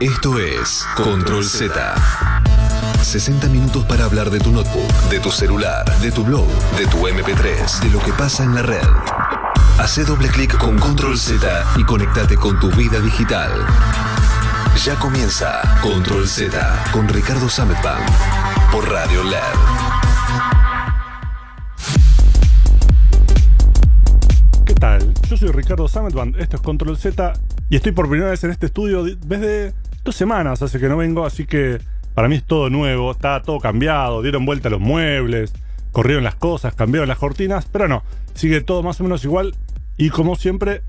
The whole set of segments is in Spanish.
Esto es Control Z. 60 minutos para hablar de tu notebook, de tu celular, de tu blog, de tu MP3, de lo que pasa en la red. Hace doble clic con Control Z y conectate con tu vida digital. Ya comienza Control Z con Ricardo Sametban por Radio LED. Soy Ricardo Sametban, esto es Control Z y estoy por primera vez en este estudio desde dos semanas, hace que no vengo, así que para mí es todo nuevo, está todo cambiado, dieron vuelta los muebles, corrieron las cosas, cambiaron las cortinas, pero no, sigue todo más o menos igual y como siempre,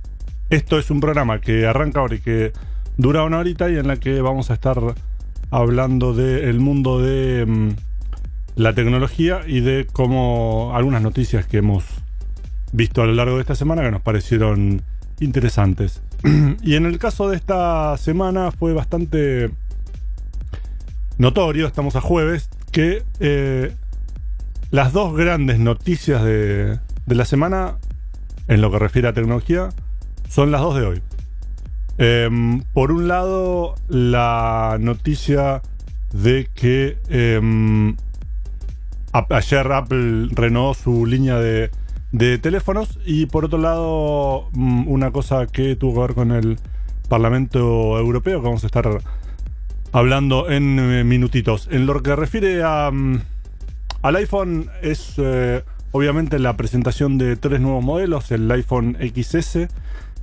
esto es un programa que arranca ahora y que dura una horita y en la que vamos a estar hablando del mundo de mm, la tecnología y de cómo algunas noticias que hemos visto a lo largo de esta semana que nos parecieron interesantes. y en el caso de esta semana fue bastante notorio, estamos a jueves, que eh, las dos grandes noticias de, de la semana, en lo que refiere a tecnología, son las dos de hoy. Em, por un lado, la noticia de que em, ayer Apple renovó su línea de, de, teléfonos y por otro lado, mm, una cosa que tuvo que ver con el Parlamento Europeo, que vamos a estar hablando en eh, minutitos. En lo que refiere a, mm, al iPhone, es eh, obviamente la presentación de tres nuevos modelos: el iPhone XS,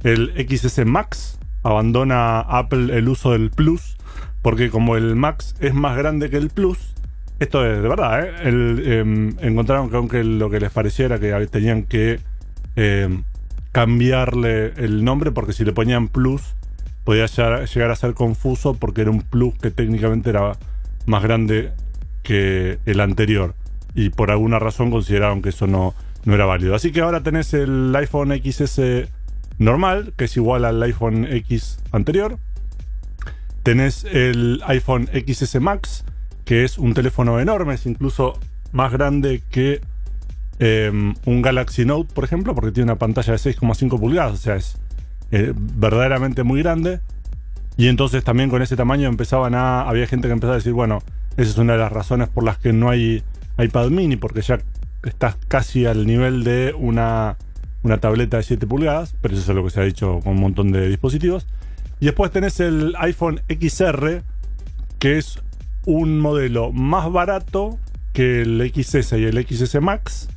el XS Max. Abandona Apple el uso del Plus, porque como el Max es más grande que el Plus, esto es de verdad, ¿eh? Eh, encontraron que aunque lo que les pareciera que tenían que eh, cambiarle el nombre, porque si le ponían Plus podía llegar a ser confuso porque era un Plus que técnicamente era más grande que el anterior. Y por alguna razón consideraron que eso no, no era válido. Así que ahora tenés el iPhone XS normal, que es igual al iPhone X anterior. Tenés el iPhone XS Max, que es un teléfono enorme, es incluso más grande que eh, un Galaxy Note, por ejemplo, porque tiene una pantalla de 6,5 pulgadas, o sea, es eh, verdaderamente muy grande. Y entonces también con ese tamaño empezaban a. Había gente que empezaba a decir, bueno, esa es una de las razones por las que no hay iPad mini, porque ya estás casi al nivel de una, una tableta de 7 pulgadas, pero eso es lo que se ha dicho con un montón de dispositivos. Y después tenés el iPhone XR, que es un modelo más barato que el XS y el XS Max,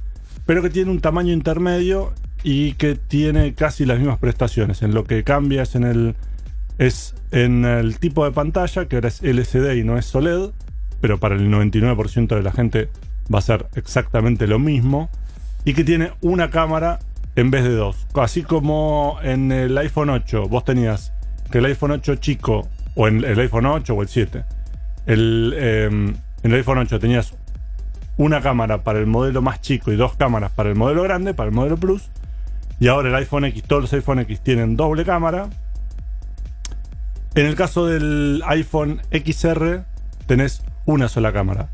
pero que tiene un tamaño intermedio y que tiene casi las mismas prestaciones. En lo que cambia es en el, es en el tipo de pantalla, que ahora es LCD y no es OLED, pero para el 99% de la gente va a ser exactamente lo mismo, y que tiene una cámara en vez de dos. Así como en el iPhone 8 vos tenías que el iPhone 8 chico, o en el iPhone 8 o el 7, el, eh, en el iPhone 8 tenías una cámara para el modelo más chico y dos cámaras para el modelo grande, para el modelo Plus. Y ahora el iPhone X, todos los iPhone X tienen doble cámara. En el caso del iPhone XR, tenés una sola cámara.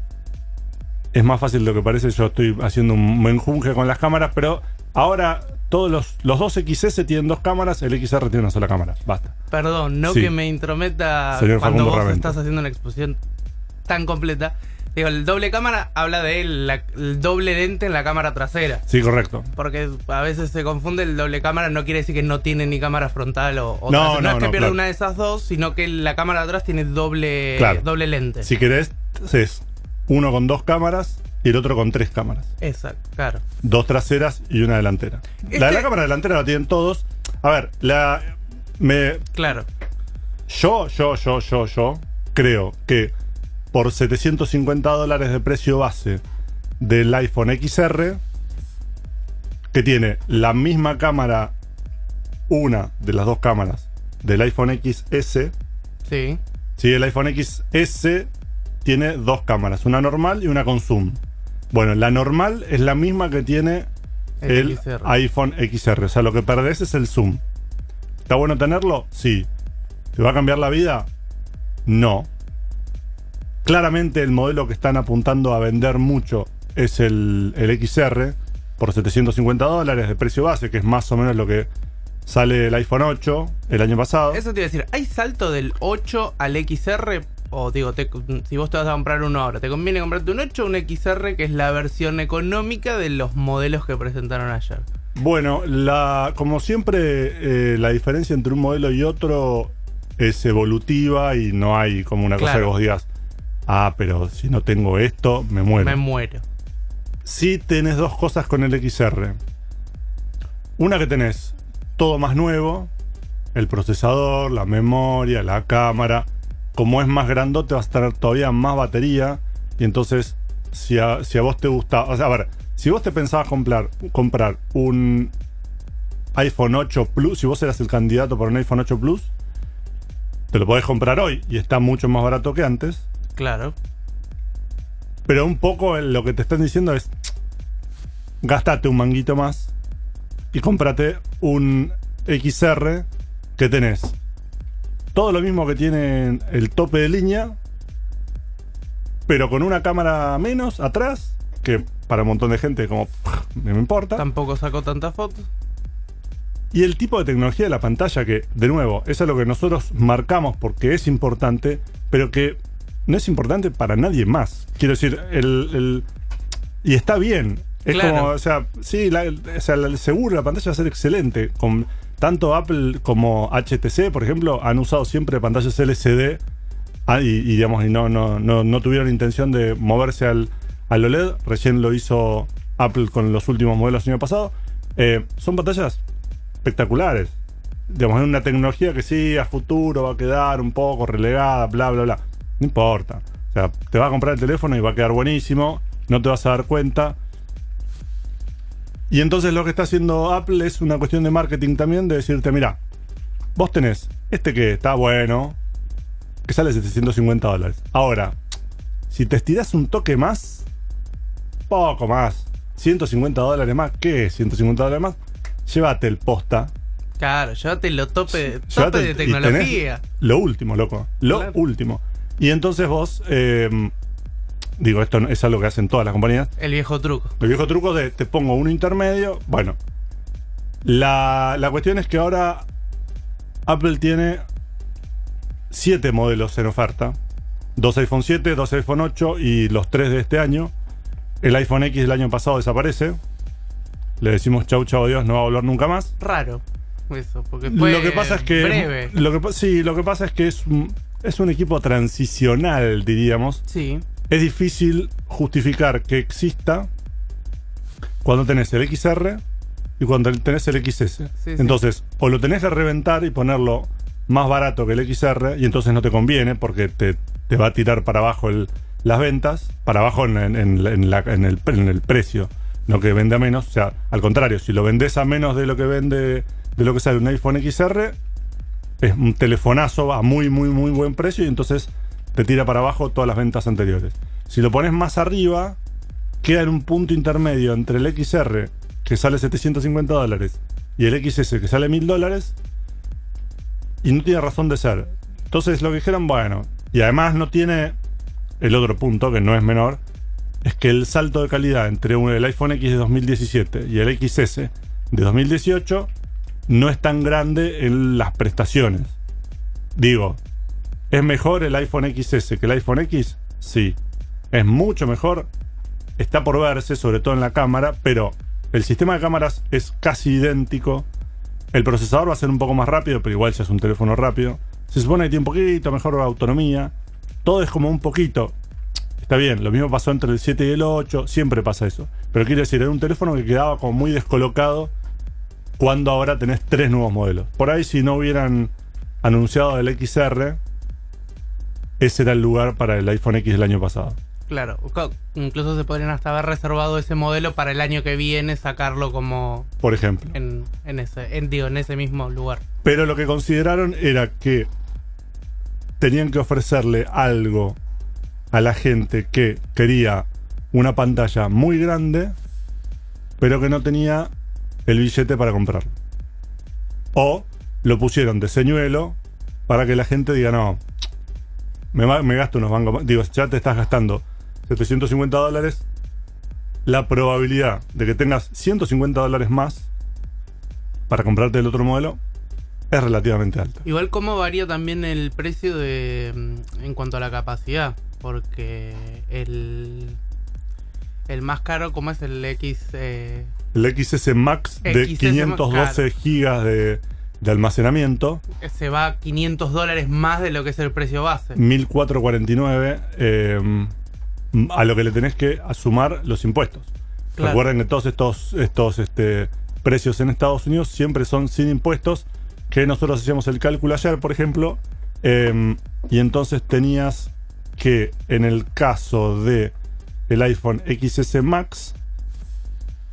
Es más fácil de lo que parece, yo estoy haciendo un menjunje con las cámaras, pero ahora todos los, los dos XS tienen dos cámaras, el XR tiene una sola cámara. Basta. Perdón, no Sí. que me intrometa Señor cuando Facundo vos Ravento. estás haciendo una exposición tan completa. Digo, el doble cámara habla de la- el doble lente en la cámara trasera. Sí, correcto. Porque a veces se confunde el doble cámara, no quiere decir que no tiene ni cámara frontal o, o No, es que no, pierde claro. una de esas dos, sino que la cámara de atrás tiene doble, Claro. doble lente. Si querés, es uno con dos cámaras y el otro con tres cámaras. Exacto, claro. Dos traseras y una delantera. La de la Este- cámara delantera la tienen todos. A ver, la. Me, Claro. yo, yo, yo, yo, yo creo que por 750 dólares de precio base del iPhone XR, que tiene la misma cámara, una de las dos cámaras del iPhone XS, Sí. Sí, el iPhone XS tiene dos cámaras, una normal y una con zoom. Bueno, la normal es la misma que tiene el, El XR. iPhone XR. O sea, lo que perdés es el zoom. ¿Está bueno tenerlo? Sí. ¿Te va a cambiar la vida? No. Claramente el modelo que están apuntando a vender mucho es el, el XR por 750 dólares de precio base, que es más o menos lo que sale el iPhone 8 el año pasado. Eso te iba a decir, ¿hay salto del 8 al XR? O digo, te- si vos te vas a comprar uno ahora, ¿te conviene comprarte un 8 o un XR que es la versión económica de los modelos que presentaron ayer? Bueno, la, como siempre, eh, la diferencia entre un modelo y otro es evolutiva y no hay como una cosa que vos digas, ah, pero si no tengo esto, me muero. Me muero. Sí tenés dos cosas con el XR. Una que tenés todo más nuevo, el procesador, la memoria, la cámara. Como es más grandote vas a tener todavía más batería. Y entonces, si a, si a vos te gusta... O sea, a ver, si vos te pensabas comprar, comprar un iPhone 8 Plus, si vos eras el candidato para un iPhone 8 Plus, te lo podés comprar hoy y está mucho más barato que antes. Claro. Pero un poco lo que te están diciendo es, gastate un manguito más y cómprate un XR que tenés todo lo mismo que tiene el tope de línea, pero con una cámara menos atrás, que para un montón de gente como no me importa. Tampoco sacó tantas fotos. Y el tipo de tecnología de la pantalla que, de nuevo, eso es lo que nosotros marcamos porque es importante, pero que no es importante para nadie más. Quiero decir, el... el- y está bien. Es Claro. como, o sea, sí, la- o sea, seguro la pantalla va a ser excelente. Con, tanto Apple como HTC, por ejemplo, han usado siempre pantallas LCD ah, y, digamos, y no, no, no, tuvieron intención de moverse al, al OLED. Recién lo hizo Apple con los últimos modelos el año pasado. Eh, son pantallas espectaculares. Digamos, es una tecnología que sí, a futuro va a quedar un poco relegada, bla, bla, bla. No importa. O sea, te vas a comprar el teléfono y va a quedar buenísimo, no te vas a dar cuenta. Y entonces lo que está haciendo Apple es una cuestión de marketing también, de decirte, mira, vos tenés este que está bueno, que sale 750 dólares. Ahora, si te estirás un toque más, poco más, 150 dólares más, ¿qué es 150 dólares más? Llévate el posta. Claro, llévate lo tope, tope de tecnología. Lo último, loco. Lo Claro. último. Y entonces vos, eh, digo, esto es algo que hacen todas las compañías. El viejo truco. El viejo truco de te pongo uno intermedio. Bueno, la, la cuestión es que ahora Apple tiene siete modelos en oferta. Dos iPhone 7, dos iPhone 8 y los tres de este año. El iPhone X del año pasado desaparece. Le decimos chau, chau, adiós, no va a volver nunca más. Raro. Eso, porque fue Lo que pasa es que. breve. Lo que, sí, lo que pasa es que es un, es un equipo transicional, diríamos. Sí, Es difícil justificar que exista cuando tenés el XR y cuando tenés el XS. sí. Entonces, o lo tenés que reventar y ponerlo más barato que el XR, y entonces no te conviene porque te, te va a tirar para abajo el- las ventas, para abajo en, en- en la- en el, en el precio, no que vende a menos. O sea, al contrario, si lo vendés a menos de lo que vende, de lo que sale un iPhone XR, es un telefonazo a muy, muy, muy buen precio y entonces te tira para abajo todas las ventas anteriores. Si lo pones más arriba, queda en un punto intermedio entre el XR, que sale 750 dólares, y el XS, que sale 1000 dólares, y no tiene razón de ser. Entonces lo que dijeron, bueno, y además no tiene el otro punto, que no es menor, es que el salto de calidad entre el iPhone X de 2017 y el XS de 2018 no es tan grande en las prestaciones. Digo, ¿es mejor el iPhone XS que el iPhone X? Sí. Es mucho mejor. Está por verse, sobre todo en la cámara, pero el sistema de cámaras es casi idéntico. El procesador va a ser un poco más rápido, pero igual ya es un teléfono rápido. Se supone que tiene un poquito mejor autonomía. Todo es como un poquito. Está bien, lo mismo pasó entre el 7 y el 8, siempre pasa eso. Pero quiero decir, era un teléfono que quedaba como muy descolocado cuando ahora tenés tres nuevos modelos. Por ahí si no hubieran anunciado el XR, ese era el lugar para el iPhone X del año pasado. claro. Incluso se podrían hasta haber reservado ese modelo para el año que viene, sacarlo como Por ejemplo. en, en ese, en, digo, en ese mismo lugar. Pero lo que consideraron era que tenían que ofrecerle algo a la gente que quería una pantalla muy grande, pero que no tenía el billete para comprarlo. O lo pusieron de señuelo para que la gente diga, no, me, me gasto unos bancos. más". Digo, ya te estás gastando 750 dólares. La probabilidad de que tengas 150 dólares más para comprarte el otro modelo es relativamente alta. Igual cómo varía también el precio de mm, en cuanto a la capacidad, porque el el más caro como es el X eh, El XS Max de XS 512 gigas de, de almacenamiento, se va a 500 dólares más de lo que es el precio base. 1449, eh, a lo que le tenés que sumar los impuestos. Claro. Recuerden que todos estos, estos este, precios en Estados Unidos siempre son sin impuestos, que nosotros hacíamos el cálculo ayer, por ejemplo, eh, y entonces tenías que en el caso de el iPhone XS Max,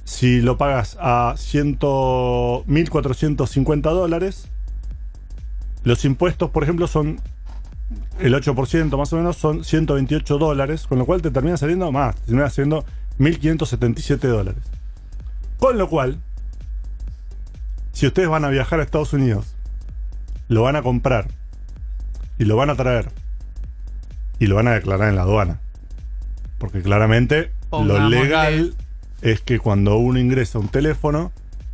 si lo pagas a 100 1.450 dólares, los impuestos, por ejemplo, son el 8% más o menos, son 128 dólares, con lo cual te termina saliendo más, te termina saliendo 1.577 dólares. Con lo cual, si ustedes van a viajar a Estados Unidos, lo van a comprar y lo van a traer y lo van a declarar en la aduana. Porque claramente lo legal es que cuando uno ingresa un teléfono,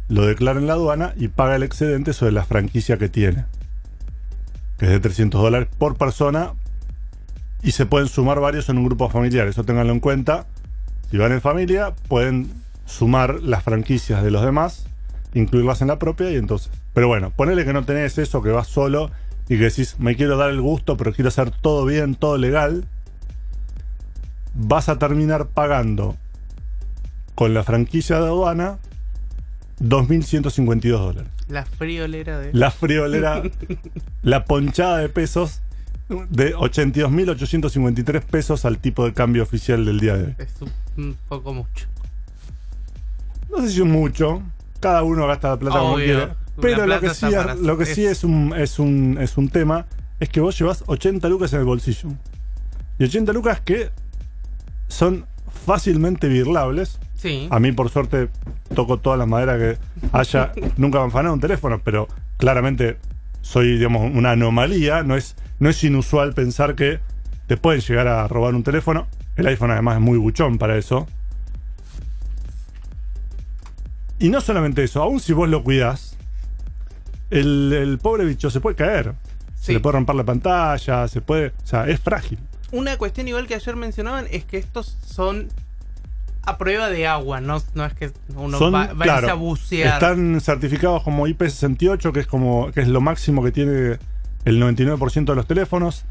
lo declara en la aduana y paga el excedente sobre la franquicia que tiene. Que es de 300 dólares por persona y se pueden sumar varios en un grupo familiar. Eso ténganlo en cuenta. Si van en familia, pueden sumar las franquicias de los demás, incluirlas en la propia y entonces. Pero bueno, ponele que no tenés eso, que vas solo y que decís, me quiero dar el gusto, pero quiero hacer todo bien, todo legal. Vas a terminar pagando con la franquicia de aduana 2.152 dólares. La friolera de La friolera, la ponchada de pesos de 82.853 pesos al tipo de cambio oficial del día de hoy. es un, poco mucho. No sé si es mucho, cada uno gasta la plata como quiere. Pero lo que, sí, para- lo que sí es- un, es, un, es un tema es que vos llevas 80 lucas en el bolsillo. Y 80 lucas que son fácilmente birlables. Sí. A mí, por suerte, toco todas las maderas que haya. Nunca me han fanado un teléfono, pero claramente soy, digamos, una anomalía. No es, no es inusual pensar que te pueden llegar a robar un teléfono. El iPhone, además, es muy buchón para eso. Y no solamente eso, aun si vos lo cuidás, el, el pobre bicho se puede caer. Se le puede romper la pantalla, se puede. O sea, es frágil. Una cuestión igual que ayer mencionaban es que estos son a prueba de agua, no, no es que uno Son, va, va a irse claro, a bucear. Están certificados como IP68, que es como que es lo máximo que tiene el 99% de los teléfonos.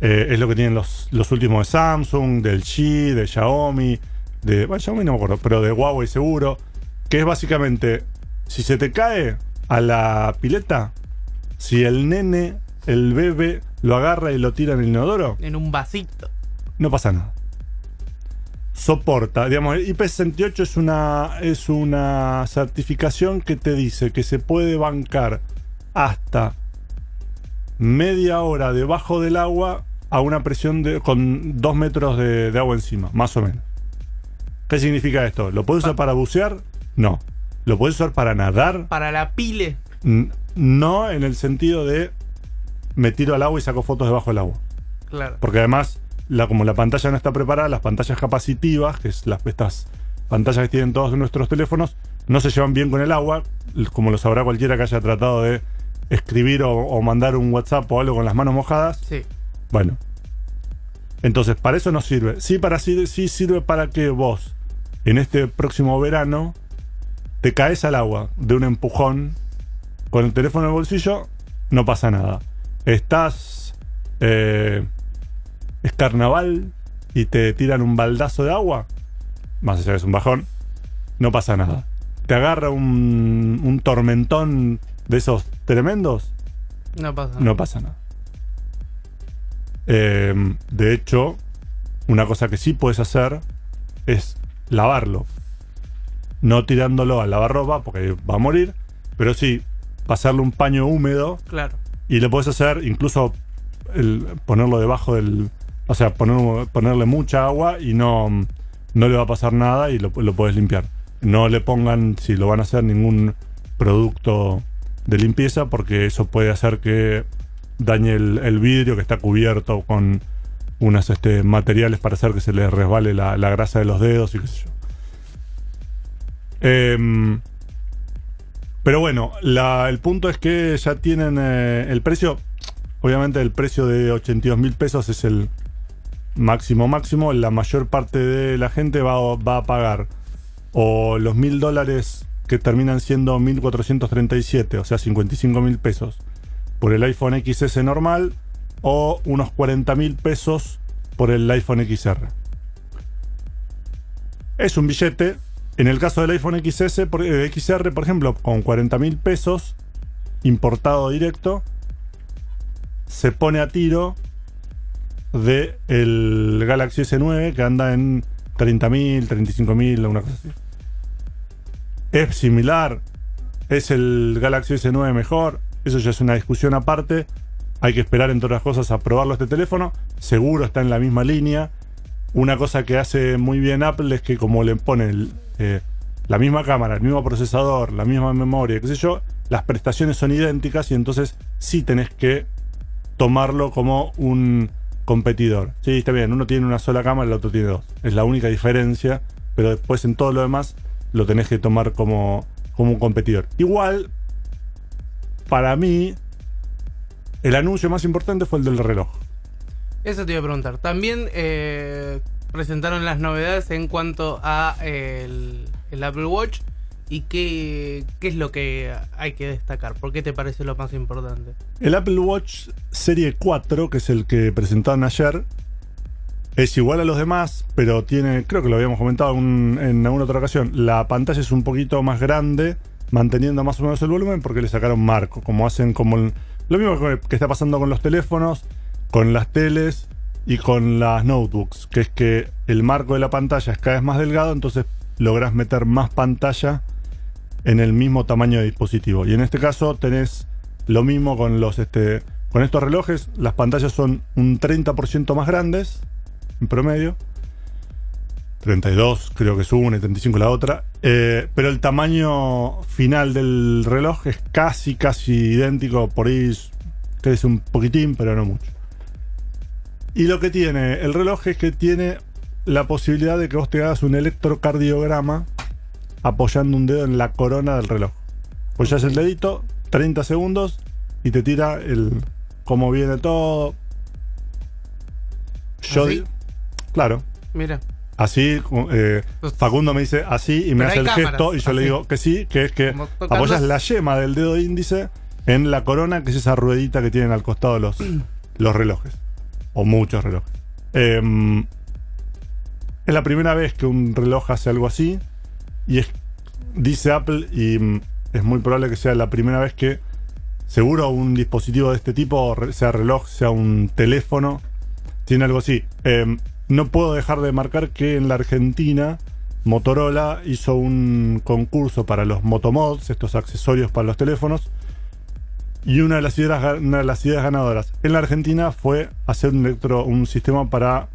Eh, es lo que tienen los, los últimos de Samsung, del G, de Xiaomi, de. Bueno, Xiaomi no me acuerdo, pero de Huawei seguro. Que es básicamente, si se te cae a la pileta, si el nene, el bebé, lo agarra y lo tira en el inodoro, En un vasito. no pasa nada. Soporta, digamos, el IP68 es una, es una certificación que te dice que se puede bancar hasta media hora debajo del agua a una presión de, con dos metros de, de agua encima, más o menos. ¿Qué significa esto? ¿Lo puedes usar para bucear? No. ¿Lo puedes usar para nadar? Para la pile. No en el sentido de me tiro al agua y saco fotos debajo del agua. Claro. Porque además, la, como la pantalla no está preparada, las pantallas capacitivas, que es las, estas pantallas que tienen todos nuestros teléfonos, no se llevan bien con el agua, como lo sabrá cualquiera que haya tratado de escribir o, o mandar un WhatsApp o algo con las manos mojadas. Sí. Bueno. Entonces, para eso no sirve. Sí, para, sí, sí sirve para que vos, en este próximo verano, te caes al agua de un empujón con el teléfono en el bolsillo, no pasa nada. Estás. eh, es carnaval y te tiran un baldazo de agua, más allá que es un bajón, no pasa nada. Te agarra un, un tormentón de esos tremendos, No pasa nada. no pasa nada. Eh, de hecho, una cosa que sí puedes hacer es lavarlo. No tirándolo al lavarropa porque va a morir, pero sí pasarle un paño húmedo Claro. y le puedes hacer incluso el- ponerlo debajo del. O sea, poner- ponerle mucha agua y no, no le va a pasar nada y lo, lo puedes limpiar. No le pongan, si lo van a hacer, ningún producto de limpieza porque eso puede hacer que dañe el, vidrio que está cubierto con unos este, materiales para hacer que se le resbale la, la grasa de los dedos y qué sé yo. Em, Pero bueno, la- el punto es que ya tienen eh, el precio. Obviamente, el precio de 82 mil pesos es el máximo máximo. La mayor parte de la gente va, va a pagar o los mil dólares que terminan siendo 1437, o sea, 55 mil pesos por el iPhone XS normal o unos 40 mil pesos por el iPhone XR. Es un billete. En el caso del iPhone XS, por- eh, XR, por ejemplo, con 40 mil pesos, importado directo, se pone a tiro de el Galaxy S9 que anda en 30.000, 35.000, una cosa así. Es similar, es el Galaxy S9 mejor, eso ya es una discusión aparte. Hay que esperar, entre otras cosas, a probarlo este teléfono. Seguro está en la misma línea. Una cosa que hace muy bien Apple es que como le pone eh, la misma cámara, el mismo procesador, la misma memoria, qué sé yo, las prestaciones son idénticas y entonces sí tenés que tomarlo como un competidor. Sí, está bien, uno tiene una sola cámara, el otro tiene dos. Es la única diferencia, pero después en todo lo demás lo tenés que tomar como, como un competidor. Igual, para mí, el anuncio más importante fue el del reloj. Eso te iba a preguntar. También eh, presentaron las novedades en cuanto a el, el Apple Watch y qué, qué es lo que hay que destacar. ¿Por qué te parece lo más importante? El Apple Watch Serie 4, que es el que presentaron ayer, es igual a los demás, pero tiene, creo que lo habíamos comentado en alguna otra ocasión, la pantalla es un poquito más grande, manteniendo más o menos el volumen, porque le sacaron marco, como hacen como lo mismo que, que está pasando con los teléfonos, con las teles y con las notebooks, que es que el marco de la pantalla es cada vez más delgado, entonces logras meter más pantalla en el mismo tamaño de dispositivo. Y en este caso tenés lo mismo con los este con estos relojes, las pantallas son un 30% más grandes en promedio. 32 creo que es una y 35 la otra. Eh, pero el tamaño final del reloj es casi, casi idéntico. Por ahí crece un poquitín, pero no mucho. Y lo que tiene el reloj es que tiene la posibilidad de que vos te hagas un electrocardiograma apoyando un dedo en la corona del reloj. Apoyas el dedito, 30 segundos y te tira el cómo viene todo. Yo ¿Así? claro, Mira. así eh, Facundo me dice así y me Pero hace el cámaras, gesto y yo le digo que sí, que es que apoyas la yema del dedo índice en la corona, que es esa ruedita que tienen al costado los, los relojes. O muchos relojes. Em, es la primera vez que un reloj hace algo así. Y dice Apple, y mm, es muy probable que sea la primera vez que seguro un dispositivo de este tipo, sea reloj, sea un teléfono, tiene algo así. Em, no puedo dejar de marcar que en la Argentina Motorola hizo un concurso para los Motomods, estos accesorios para los teléfonos. Y una de las ideas, ga- una de las ideas ganadoras en la Argentina fue hacer un, electro, un sistema para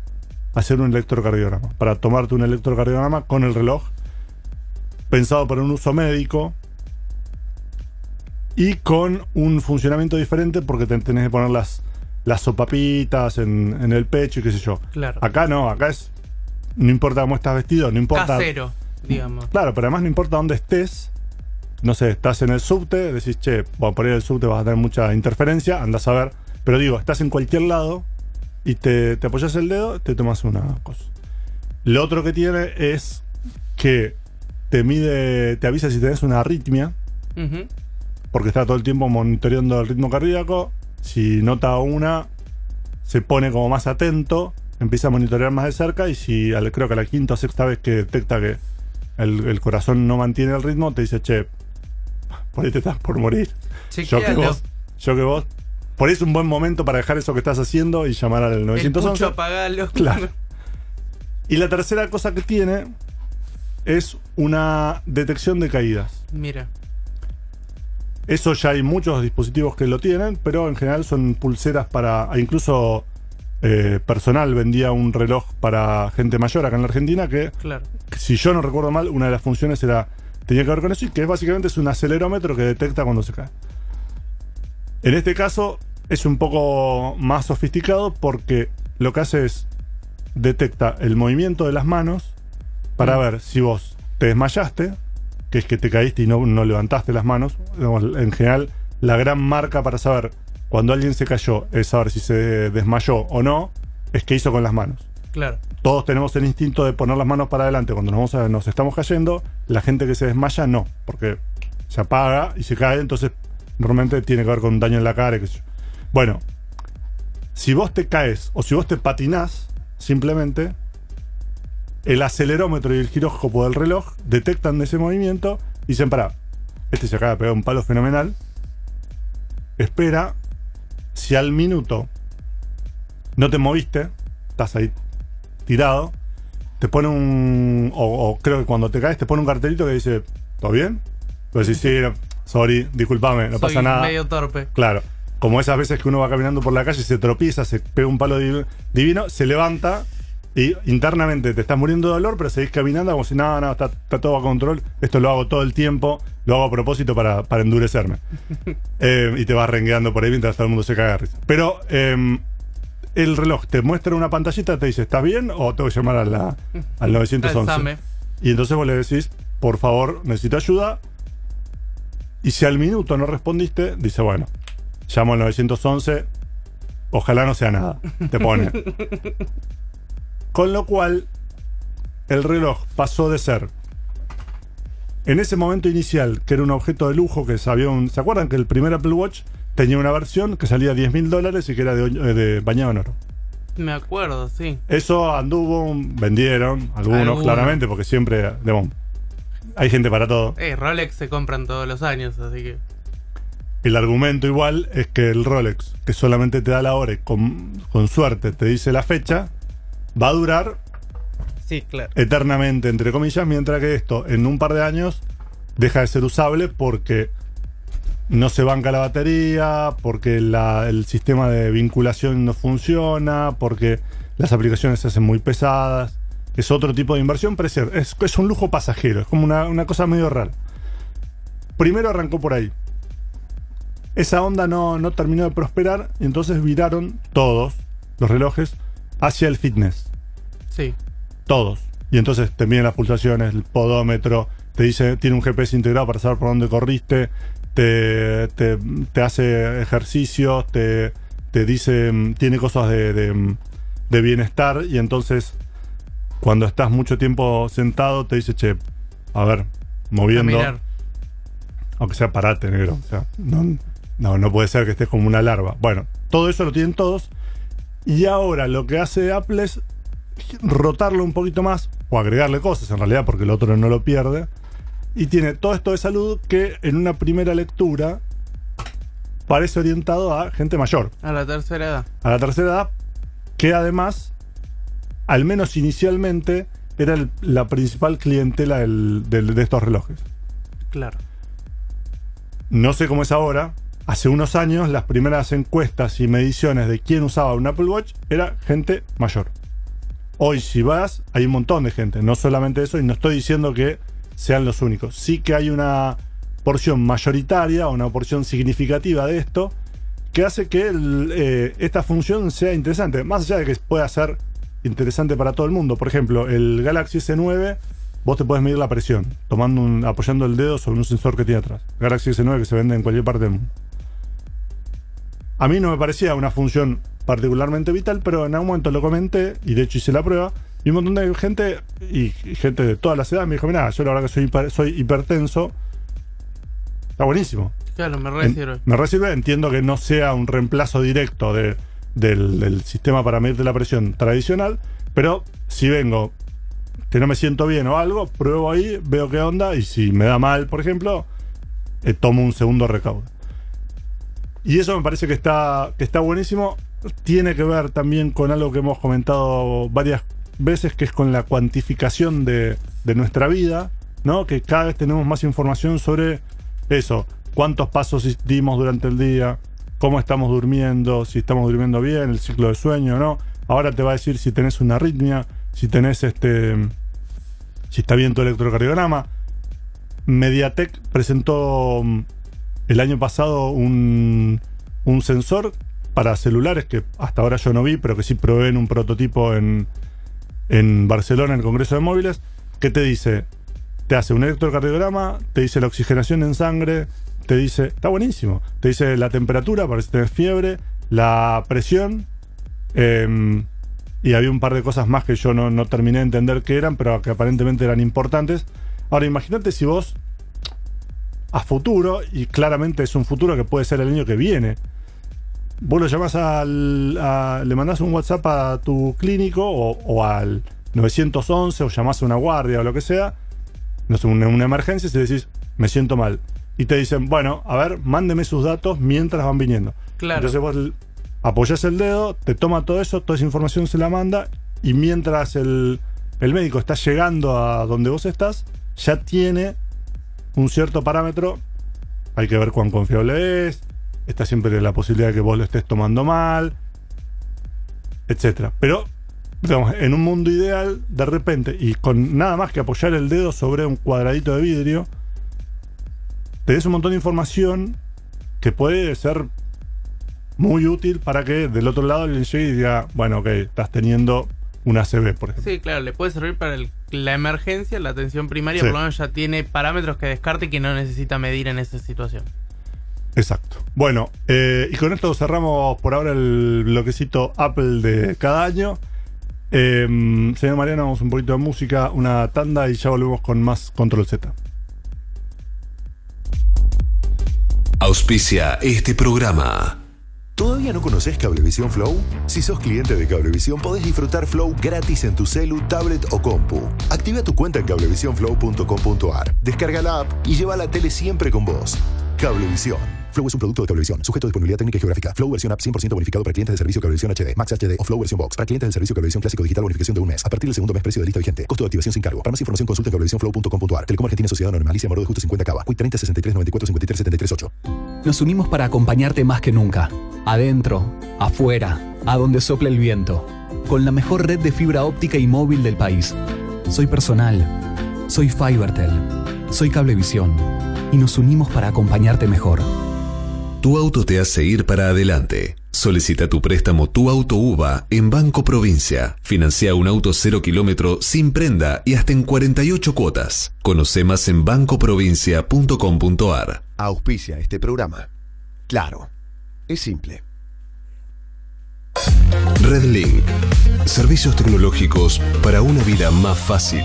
hacer un electrocardiograma, para tomarte un electrocardiograma con el reloj, pensado para un uso médico y con un funcionamiento diferente porque te tenés que poner las, las sopapitas en, en el pecho y qué sé yo. Claro. Acá no, acá es. No importa cómo estás vestido, no importa. Casero, digamos. Claro, pero además no importa dónde estés. No sé, estás en el subte, decís, che, bueno, por en el subte vas a tener mucha interferencia, andás a ver. Pero digo, estás en cualquier lado y te, te apoyas el dedo, te tomas una cosa. Lo otro que tiene es que te mide, te avisa si tenés una arritmia, porque está todo el tiempo monitoreando el ritmo cardíaco. Si nota una, se pone como más atento, empieza a monitorear más de cerca y si al- creo que a la quinta o sexta vez que detecta que el, el corazón no mantiene el ritmo, te dice, che, por ahí te estás por morir. Yo que vos, yo que vos. Por ahí es un buen momento para dejar eso que estás haciendo y llamar al El 911. pucho apagalo. Claro. Y la tercera cosa que tiene es una detección de caídas. Mira. Eso ya hay muchos dispositivos que lo tienen, pero en general son pulseras para. Incluso eh, personal vendía un reloj para gente mayor acá en la Argentina que, Claro. si yo no recuerdo mal, una de las funciones era. tenía que ver con eso y que básicamente es un acelerómetro que detecta cuando se cae. En este caso es un poco más sofisticado porque lo que hace es detecta el movimiento de las manos para ver si vos te desmayaste, que es que te caíste y no, no levantaste las manos. En general, la gran marca para saber cuando alguien se cayó es saber si se desmayó o no, es que hizo con las manos. Claro. Todos tenemos el instinto de poner las manos para adelante cuando nos, vamos a- nos estamos cayendo. La gente que se desmaya no, porque se apaga y se cae, entonces normalmente tiene que ver con un daño en la cara. y qué sé yo. Bueno, si vos te caes o si vos te patinás, simplemente el acelerómetro y el giróscopo del reloj detectan ese movimiento y dicen, pará, este se acaba de pegar un palo fenomenal. Espera, si al minuto no te moviste, estás ahí tirado, te pone un. O, o creo que cuando te caes te pone un cartelito que dice: ¿Todo bien? Pues sí, sí, sorry, discúlpame, no Soy pasa nada. medio torpe. Claro. Como esas veces que uno va caminando por la calle y se tropieza, se pega un palo div- divino, se levanta y internamente te estás muriendo de dolor, pero seguís caminando como si nada, no, está, está todo a control. Esto lo hago todo el tiempo, lo hago a propósito para, para endurecerme. Eh, y te vas rengueando por ahí mientras todo el mundo se caga de risa. Pero eh, el reloj te muestra una pantallita, te dice, ¿estás bien? O tengo que llamar a la, al 911. Alzame. Y entonces vos le decís, por favor, necesito ayuda. Y si al minuto no respondiste, dice, bueno, llamo al 911, ojalá no sea nada. Te pone. Con lo cual, el reloj pasó de ser, en ese momento inicial, que era un objeto de lujo, que sabía un... ¿Se acuerdan que el primer Apple Watch tenía una versión que salía 10 mil dólares y que era de, eh, de bañado en oro? Me acuerdo, sí. Eso anduvo, vendieron, algunos claramente, porque siempre, digamos, hay gente para todo. Eh, Rolex se compran todos los años, así que. El argumento igual es que el Rolex, que solamente te da la hora y con, con suerte te dice la fecha, va a durar Sí, claro. eternamente, entre comillas, mientras que esto en un par de años deja de ser usable porque no se banca la batería, porque la- el sistema de vinculación no funciona, porque las aplicaciones se hacen muy pesadas. Es otro tipo de inversión, pero es, es un lujo pasajero, es como una, una cosa medio rara. Primero arrancó por ahí. Esa onda no, no terminó de prosperar y entonces viraron todos los relojes hacia el fitness. Sí. Todos. Y entonces te miden las pulsaciones, el podómetro, te dice, tiene un GPS integrado para saber por dónde corriste, te, te, te hace ejercicios, te, te dice, mm, tiene cosas de, de, de bienestar y entonces cuando estás mucho tiempo sentado te dice, che, a ver, moviendo, aunque sea parate, negro. O sea, no, no, no puede ser que estés como una larva. Bueno, todo eso lo tienen todos. Y ahora lo que hace Apple es rotarlo un poquito más o agregarle cosas en realidad porque el otro no lo pierde. Y tiene todo esto de salud que en una primera lectura parece orientado a gente mayor, A la tercera edad. a la tercera edad, que además, al menos inicialmente, era el- la principal clientela del- del- de estos relojes. Claro. No sé cómo es ahora. Hace unos años, las primeras encuestas y mediciones de quién usaba un Apple Watch era gente mayor. Hoy, si vas, hay un montón de gente. No solamente eso, y no estoy diciendo que sean los únicos. Sí que hay una porción mayoritaria, una porción significativa de esto, que hace que eh, esta función sea interesante. Más allá de que pueda ser interesante para todo el mundo. Por ejemplo, el Galaxy S9, vos te puedes medir la presión, apoyando el dedo sobre un sensor que tiene atrás. Galaxy S9 que se vende en cualquier parte del mundo. A mí no me parecía una función particularmente vital, pero en algún momento lo comenté y de hecho hice la prueba. Y un montón de gente, y gente de todas las edades, me dijo: Mira, yo la verdad que soy, hiper- soy hipertenso. Está buenísimo. Claro, me En- re sirve. me recibe, entiendo que no sea un reemplazo directo de- del, del sistema para medirte la presión tradicional, pero si vengo que no me siento bien o algo, pruebo ahí, veo qué onda y si me da mal, por ejemplo, eh, tomo un segundo recaudo. Y eso me parece que está, que está buenísimo. Tiene que ver también con algo que hemos comentado varias veces, que es con la cuantificación de, de nuestra vida, ¿no? Que cada vez tenemos más información sobre eso, cuántos pasos dimos durante el día, cómo estamos durmiendo, si estamos durmiendo bien, el ciclo de sueño, ¿no? Ahora te va a decir si tenés una arritmia, si tenés este. si está bien tu electrocardiograma. Mediatek presentó el año pasado un, sensor para celulares que hasta ahora yo no vi, pero que sí probé en un prototipo en, en Barcelona, en el Congreso de Móviles, que te dice te hace un electrocardiograma, te dice la oxigenación en sangre, te dice, está buenísimo, te dice la temperatura para si tienes fiebre, la presión, em, y había un par de cosas más que yo no, no terminé de entender qué eran, pero que aparentemente eran importantes. Ahora, imagínate si vos, a futuro, y claramente es un futuro que puede ser el año que viene, vos lo llamás al. a- le mandás un WhatsApp a tu clínico o, o al 911 o llamás a una guardia o lo que sea, no sé, una, una emergencia, y le decís, me siento mal. Y te dicen, bueno, a ver, mándeme sus datos mientras van viniendo. Claro. Entonces vos apoyás el dedo, te toma todo eso, toda esa información se la manda, y mientras el, el médico está llegando a donde vos estás, ya tiene un cierto parámetro. Hay que ver cuán confiable es. Está siempre la posibilidad de que vos lo estés tomando mal. Etcétera. Pero, digamos, en un mundo ideal, de repente, y con nada más que apoyar el dedo sobre un cuadradito de vidrio, te des un montón de información que puede ser muy útil para que del otro lado le llegue y diga, bueno, ok, estás teniendo una ACV, por ejemplo. Sí, claro, le puede servir para el- la emergencia, la atención primaria, Sí. por lo menos ya tiene parámetros que descarte y que no necesita medir en esa situación. Exacto. Bueno, eh, y con esto cerramos por ahora el bloquecito Apple de cada año. Eh, señor Mariano, vamos un poquito de música, una tanda y ya volvemos con más Control Z. Auspicia este programa. ¿Todavía no conoces Cablevisión Flow? Si sos cliente de Cablevisión podés disfrutar Flow gratis en tu celu, tablet o compu. Activa tu cuenta en cablevisionflow.com.ar, descarga la app y lleva la tele siempre con vos. Cablevisión. Flow es un producto de Cablevisión, sujeto a disponibilidad técnica y geográfica. Flow versión app 100% bonificado para clientes de servicio Cablevisión HD, Max HD o Flow versión Box. Para clientes del servicio Cablevisión Clásico Digital bonificación de un mes. A partir del segundo mes precio de lista vigente. Costo de activación sin cargo. Para más información consulta en cablevisionflow.com.ar. Telecom Argentina Sociedad Anónima Alicia Moro de Justo 50 Cava. Quick 30 63 94 53 73 8. Nos unimos para acompañarte más que nunca. Adentro, afuera, a donde sopla el viento. Con la mejor red de fibra óptica y móvil del país. Soy personal. Soy Fibertel. Soy Cablevisión. Y nos unimos para acompañarte mejor. Tu auto te hace ir para adelante. Solicita tu préstamo Tu Auto UVA en Banco Provincia. Financia un auto cero kilómetro sin prenda y hasta en 48 cuotas. Conoce más en bancoprovincia.com.ar. Auspicia este programa. Claro, es simple. Redlink. Servicios tecnológicos para una vida más fácil.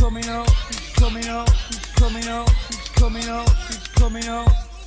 coming up, it's coming up, it's coming up, it's coming up,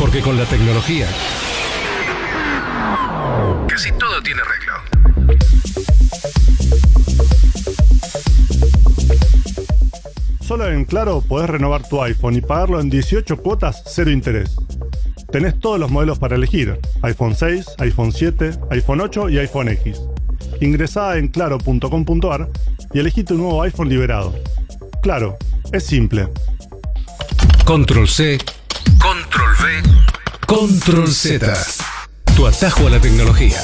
Porque con la tecnología casi todo tiene arreglo. Solo en Claro podés renovar tu iPhone y pagarlo en 18 cuotas cero interés. Tenés todos los modelos para elegir: iPhone 6, iPhone 7, iPhone 8 y iPhone X. Ingresá en claro.com.ar y elegí tu nuevo iPhone liberado. Claro, es simple. Control C, Control V, Control Z. Tu atajo a la tecnología.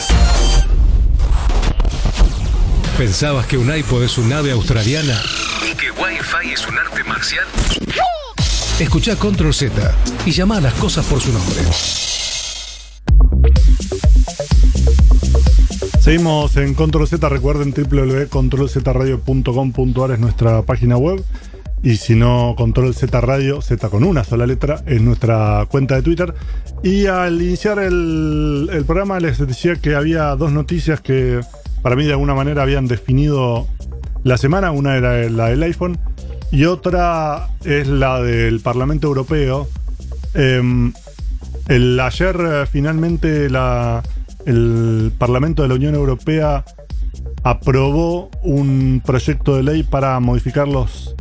¿Pensabas que un iPod es un ave australiana? ¿Y que Wi-Fi es un arte marcial? Escucha Control Z y llama a las cosas por su nombre. Seguimos en Control Z, recuerden www.controlzradio.com.ar es nuestra página web. Y si no, Control Z Radio, Z con una sola letra, es nuestra cuenta de Twitter. Y al iniciar el, programa les decía que había dos noticias que para mí de alguna manera habían definido la semana. Una era la del iPhone y otra es la del Parlamento Europeo. Em, el, ayer eh, finalmente el Parlamento de la Unión Europea aprobó un proyecto de ley para modificar los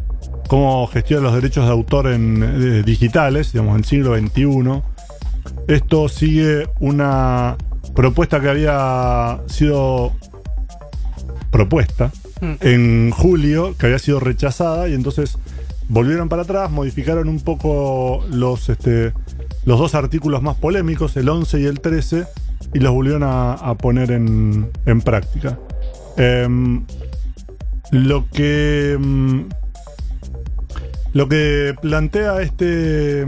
cómo gestiona los derechos de autor en eh, digitales, digamos, en el siglo XXI. Esto sigue una propuesta que había sido propuesta Mm. en julio, que había sido rechazada, y entonces volvieron para atrás, modificaron un poco los, este, los dos artículos más polémicos, el 11 y el 13, y los volvieron a, a poner en, en práctica. Em, lo que. Lo que plantea este,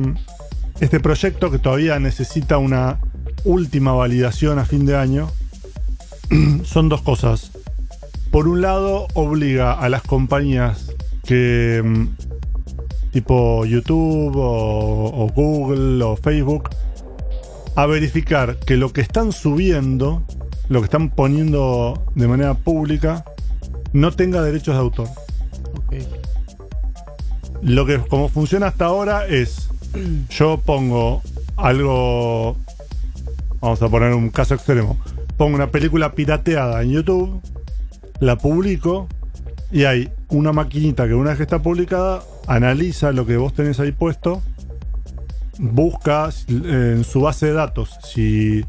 este proyecto, que todavía necesita una última validación a fin de año, son dos cosas. Por un lado, obliga a las compañías que, mm, tipo YouTube o, Google o Facebook, a verificar que lo que están subiendo, lo que están poniendo de manera pública, no tenga derechos de autor. Lo que como funciona hasta ahora es yo pongo algo vamos a poner un caso extremo. Pongo una película pirateada en YouTube, la publico y hay una maquinita que una vez que está publicada analiza lo que vos tenés ahí puesto, busca eh, en su base de datos si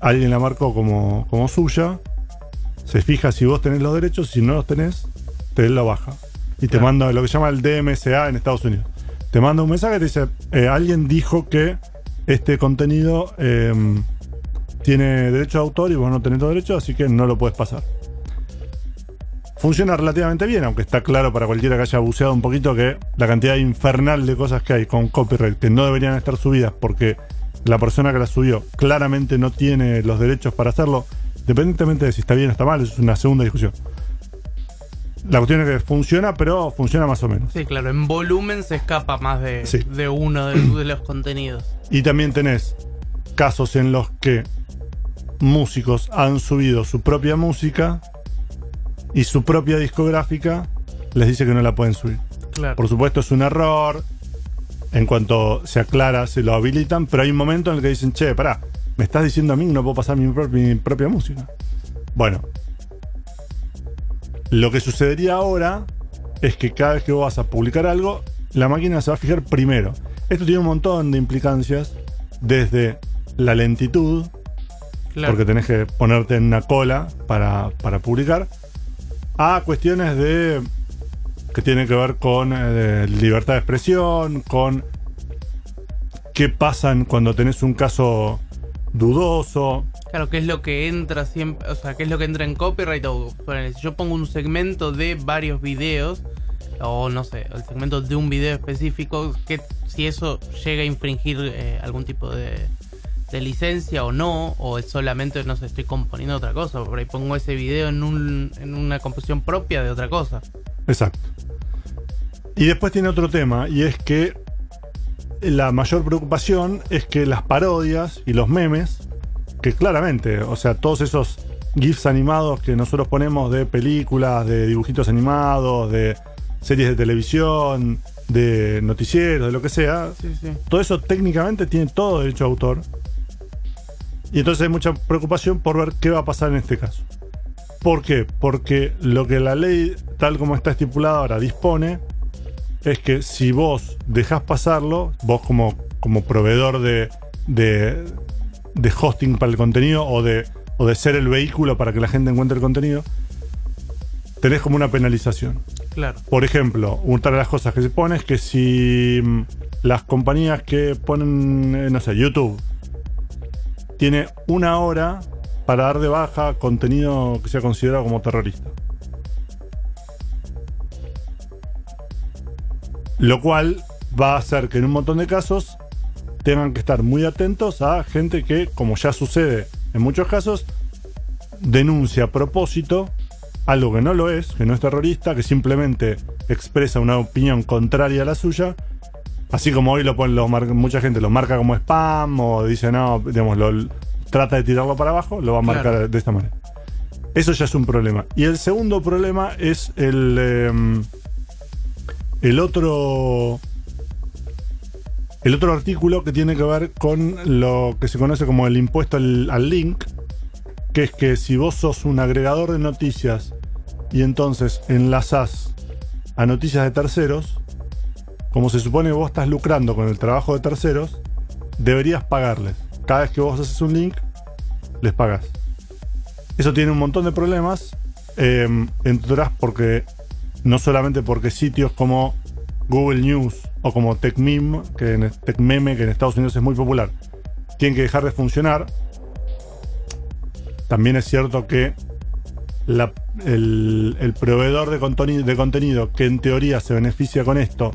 alguien la marcó como, como suya, se fija si vos tenés los derechos, si no los tenés, te lo baja. Y te Claro. manda lo que se llama el DMCA en Estados Unidos. Te manda un mensaje que te dice, eh, alguien dijo que este contenido eh, tiene derecho de autor y vos no tenés los derechos, así que no lo puedes pasar. Funciona relativamente bien, aunque está claro para cualquiera que haya buceado un poquito que la cantidad infernal de cosas que hay con copyright que no deberían estar subidas porque la persona que la subió claramente no tiene los derechos para hacerlo, independientemente de si está bien o está mal, eso es una segunda discusión. La cuestión es que funciona, pero funciona más o menos. Sí, claro, en volumen se escapa más de, Sí. de uno de, de los contenidos. Y también tenés casos en los que músicos han subido su propia música y su propia discográfica les dice que no la pueden subir. Claro. Por supuesto es un error. En cuanto se aclara, se lo habilitan, pero hay un momento en el que dicen, che, pará, me estás diciendo a mí que no puedo pasar mi, pro- mi propia música. Bueno, lo que sucedería ahora es que cada vez que vos vas a publicar algo, la máquina se va a fijar primero. Esto tiene un montón de implicancias, desde la lentitud, claro. porque tenés que ponerte en una cola para, para publicar, a cuestiones de que tienen que ver con eh, libertad de expresión, con qué pasan cuando tenés un caso dudoso. Claro, que es lo que entra siempre, o sea, qué es lo que entra en copyright o si yo pongo un segmento de varios videos o no sé, el segmento de un video específico, que si eso llega a infringir eh, algún tipo de, de licencia o no, o es solamente, no sé, estoy componiendo otra cosa, por ahí pongo ese video en, un, en una composición propia de otra cosa. Exacto. Y después tiene otro tema, y es que la mayor preocupación es que las parodias y los memes, que claramente, o sea, todos esos GIFs animados que nosotros ponemos de películas, de dibujitos animados, de series de televisión, de noticieros, de lo que sea, Sí, sí. todo eso técnicamente tiene todo derecho a autor. Y entonces hay mucha preocupación por ver qué va a pasar en este caso. ¿Por qué? Porque lo que la ley, tal como está estipulada ahora, dispone, es que si vos dejás pasarlo, vos como, como proveedor de, de, de hosting para el contenido o de, o de ser el vehículo para que la gente encuentre el contenido, tenés como una penalización. Claro. Por ejemplo, una de las cosas que se pone es que si mm, las compañías que ponen, eh, no sé, YouTube, tiene una hora para dar de baja contenido que sea considerado como terrorista. Lo cual va a hacer que en un montón de casos tengan que estar muy atentos a gente que, como ya sucede en muchos casos, denuncia a propósito algo que no lo es, que no es terrorista, que simplemente expresa una opinión contraria a la suya, así como hoy lo ponen, lo mar- mucha gente lo marca como spam o dice no, digamos, lo, trata de tirarlo para abajo, lo va a marcar Claro. de esta manera. Eso ya es un problema. Y el segundo problema es el, em, el otro el otro artículo que tiene que ver con lo que se conoce como el impuesto al, link, que es que si vos sos un agregador de noticias y entonces enlazás a noticias de terceros, como se supone que vos estás lucrando con el trabajo de terceros, deberías pagarles. Cada vez que vos haces un link, les pagas. Eso tiene un montón de problemas, eh, porque no solamente porque sitios como Google News o como TechMeme, que en, TechMeme, que en Estados Unidos es muy popular, tienen que dejar de funcionar. También es cierto que la- el, el proveedor de, conteni- de contenido que en teoría se beneficia con esto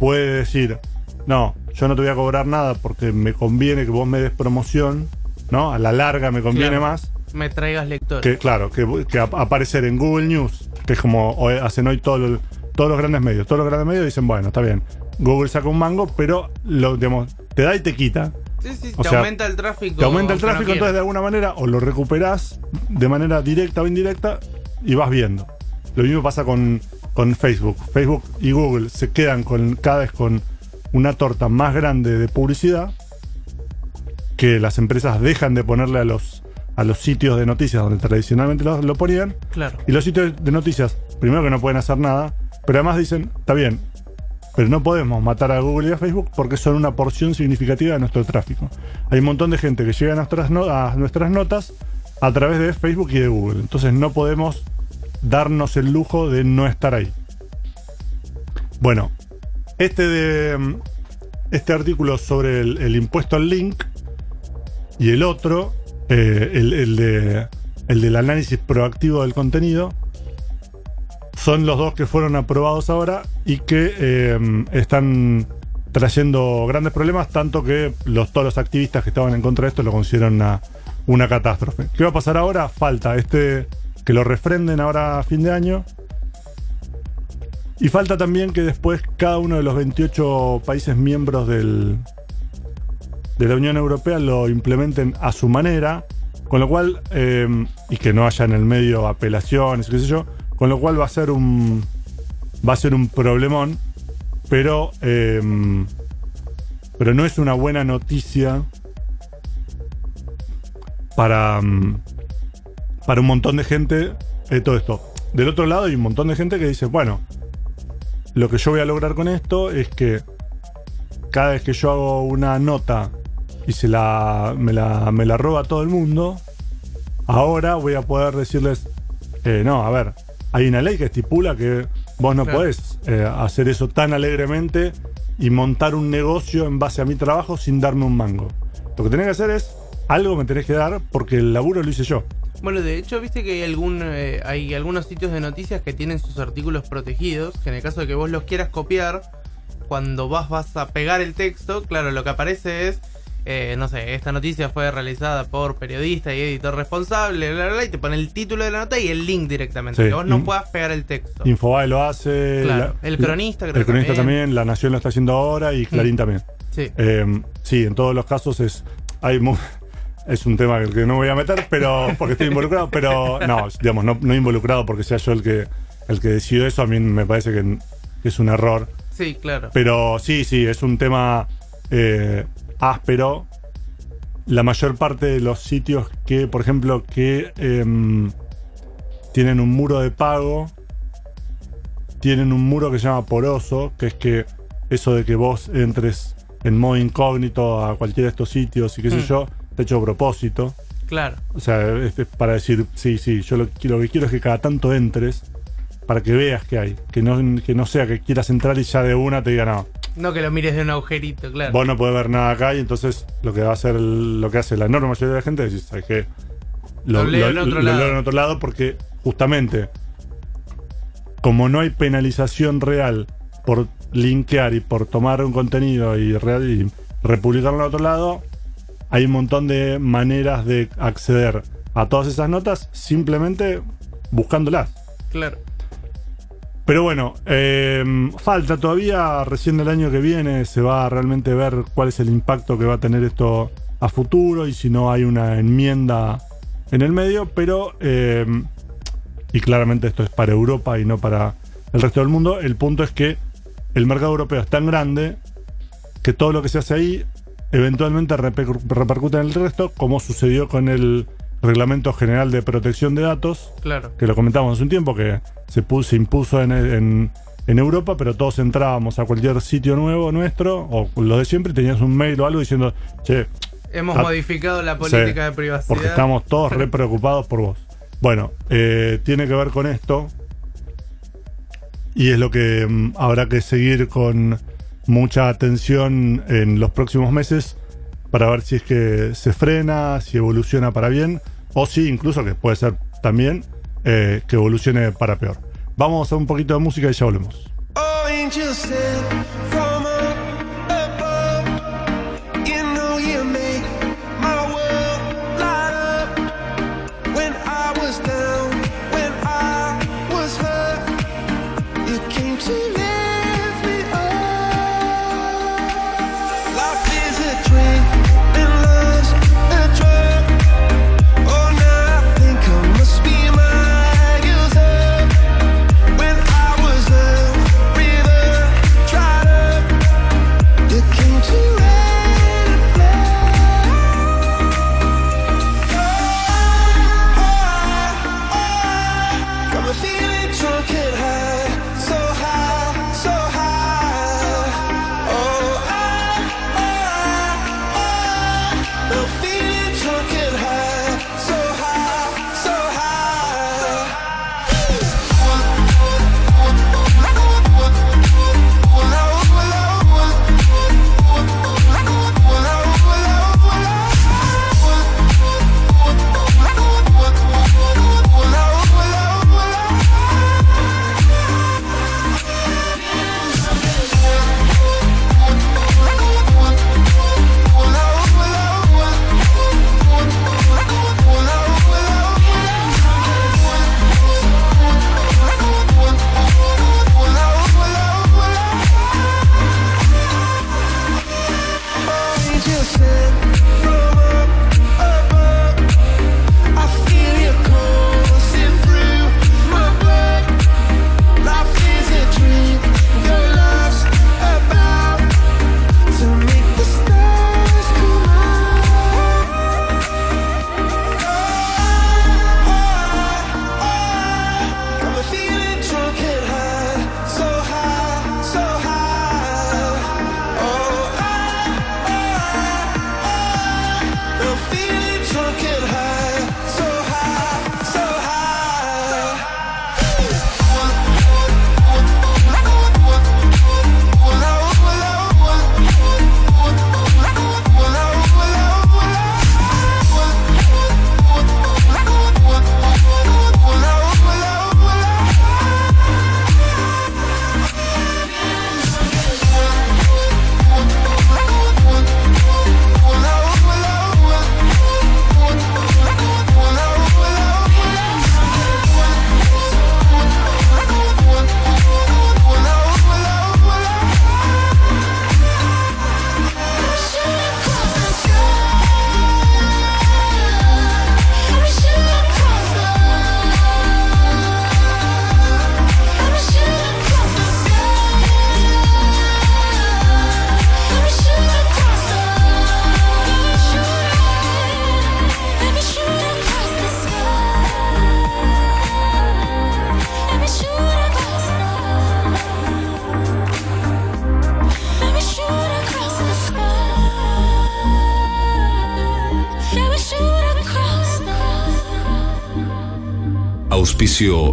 puede decir, no, yo no te voy a cobrar nada porque me conviene que vos me des promoción, ¿no? A la larga me conviene Claro. más. Me traigas lectores. Que claro, que, que ap- aparecer en Google News, que es como hacen hoy todos los, todos los grandes medios. Todos los grandes medios dicen, bueno, está bien, Google saca un mango, pero lo, digamos, te da y te quita. Sí, sí, o te sea, aumenta el tráfico. Te aumenta el no tráfico, entonces de alguna manera o lo recuperás de manera directa o indirecta y vas viendo. Lo mismo pasa con, con Facebook. Facebook y Google se quedan con, cada vez con una torta más grande de publicidad que las empresas dejan de ponerle a los, a los sitios de noticias donde tradicionalmente lo, lo ponían. Claro. Y los sitios de noticias, primero que no pueden hacer nada, pero además dicen, está bien, pero no podemos matar a Google y a Facebook porque son una porción significativa de nuestro tráfico. Hay un montón de gente que llega a nuestras, notas a través de Facebook y de Google. Entonces no podemos darnos el lujo de no estar ahí. Bueno, este de este artículo sobre el, impuesto al link y el otro, eh, el de, el del análisis proactivo del contenido, son los dos que fueron aprobados ahora y que eh, están trayendo grandes problemas, tanto que todos los activistas que estaban en contra de esto lo consideran una, una catástrofe. ¿Qué va a pasar ahora? Falta este que lo refrenden ahora a fin de año. Y falta también que después cada uno de los 28 países miembros del, de la Unión Europea lo implementen a su manera, con lo cual, eh, y que no haya en el medio apelaciones, qué sé yo, con lo cual va a ser un, va a ser un problemón, pero, eh, pero no es una buena noticia para, mm, para un montón de gente eh, todo esto. Del otro lado hay un montón de gente que dice, bueno, lo que yo voy a lograr con esto es que cada vez que yo hago una nota y se la me la, me la roba todo el mundo, ahora voy a poder decirles, eh, no, a ver, hay una ley que estipula que vos no Claro. podés eh, hacer eso tan alegremente y montar un negocio en base a mi trabajo sin darme un mango. Lo que tenés que hacer es, algo me tenés que dar porque el laburo lo hice yo. Bueno, de hecho, viste que hay, algún, eh, hay algunos sitios de noticias que tienen sus artículos protegidos, que en el caso de que vos los quieras copiar, cuando vas, vas a pegar el texto, claro, lo que aparece es, eh, no sé, esta noticia fue realizada por periodista y editor responsable, bla, bla, bla, y te pone el título de la nota y el link directamente, Sí. que vos no In- puedas pegar el texto. Infobae lo hace. Claro, la- el cronista creo El cronista también. también. La Nación lo está haciendo ahora y Clarín también. Sí. Eh, sí, en todos los casos es. Hay es un tema que no voy a meter, pero porque estoy involucrado, pero no, digamos, no, no involucrado porque sea yo el que el que decidió eso, a mí me parece que, que es un error. Sí, claro. Pero sí, sí, es un tema eh, áspero. La mayor parte de los sitios que, por ejemplo, que em, tienen un muro de pago, tienen un muro que se llama poroso, que es que eso de que vos entres en modo incógnito a cualquiera de estos sitios y qué sé Mm. yo, está hecho a propósito. Claro. O sea, es para decir, sí, sí, yo lo, que- lo que quiero es que cada tanto entres para que veas que hay. Que no, que no sea que quieras entrar y ya de una te diga, no, No que lo mires de un agujerito, claro. vos no podés ver nada acá y entonces lo que va a hacer, lo que hace la enorme mayoría de la gente es ¿sabes qué? Lo leo en otro lado". leo en otro lado porque justamente como no hay penalización real por linkear y por tomar un contenido y, re- y republicarlo en otro lado, hay un montón de maneras de acceder a todas esas notas simplemente buscándolas. Claro. Pero bueno, eh, falta todavía, recién el año que viene se va a realmente ver cuál es el impacto que va a tener esto a futuro y si no hay una enmienda en el medio, pero, eh, y claramente esto es para Europa y no para el resto del mundo, el punto es que el mercado europeo es tan grande que todo lo que se hace ahí eventualmente reper- repercute en el resto, como sucedió con el Reglamento General de Protección de Datos, Claro. que lo comentamos hace un tiempo, que se, puso, se impuso en, en- en Europa, pero todos entrábamos a cualquier sitio nuevo nuestro, o lo de siempre, y tenías un mail o algo diciendo, che, Hemos modificado la política de privacidad. porque estamos todos re preocupados por vos. Bueno, eh, tiene que ver con esto, y es lo que mm, habrá que seguir con mucha atención en los próximos meses para ver si es que se frena, si evoluciona para bien, o si incluso que puede ser también eh, que evolucione para peor. Vamos a un poquito de música y ya volvemos. Oh,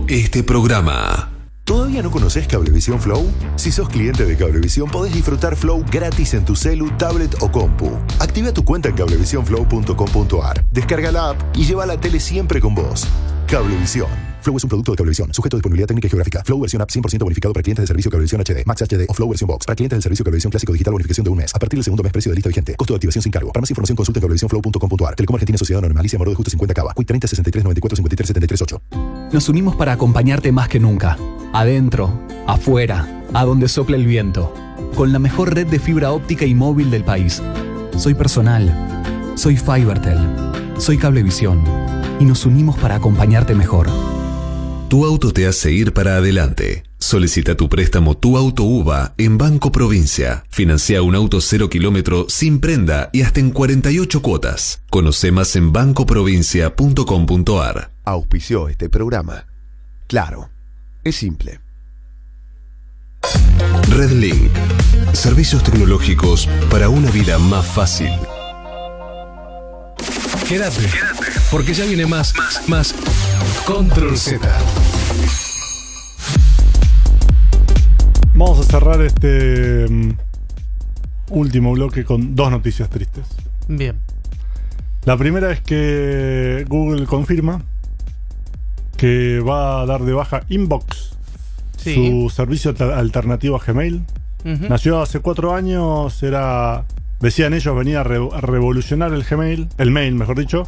Este programa. ¿Todavía no conoces Cablevisión Flow? Si sos cliente de Cablevisión podés disfrutar Flow gratis en tu celu, tablet o compu. Activa tu cuenta en cablevisionflow.com.ar, descarga la app y lleva la tele siempre con vos. Cablevisión. Flow es un producto de Cablevisión, sujeto a disponibilidad técnica y geográfica. Flow versión app 100% bonificado para clientes del servicio Cablevisión HD, Max HD o Flow versión Box. Para clientes del servicio Cablevisión Clásico Digital bonificación de un mes. A partir del segundo mes precio de lista vigente. Costo de activación sin cargo. Para más información consulta en cablevisionflow.com.ar. Telecom Argentina Sociedad Anónima. Alicia Moro de Justo 50 Cava. Quick 30 63 94 53 73 8. Nos unimos para acompañarte más que nunca. Adentro, afuera, a donde sople el viento. Con la mejor red de fibra óptica y móvil del país. Soy personal. Soy Fibertel. Soy Cablevisión. Y nos unimos para acompañarte mejor. Tu auto te hace ir para adelante. Solicita tu préstamo Tu Auto UVA en Banco Provincia. Financia un auto cero kilómetro sin prenda y hasta en 48 cuotas. Conoce más en bancoprovincia.com.ar. Auspició este programa. Claro, es simple. Redlink. Servicios tecnológicos para una vida más fácil. Quédate, porque ya viene más, más, más. Control Z. Vamos a cerrar este mm, último bloque con dos noticias tristes. Bien. La primera es que Google confirma que va a dar de baja Inbox, Sí. su servicio alter- alternativo a Gmail. Nació hace cuatro años, era, decían ellos, venía a, re- a revolucionar el Gmail, el mail, mejor dicho.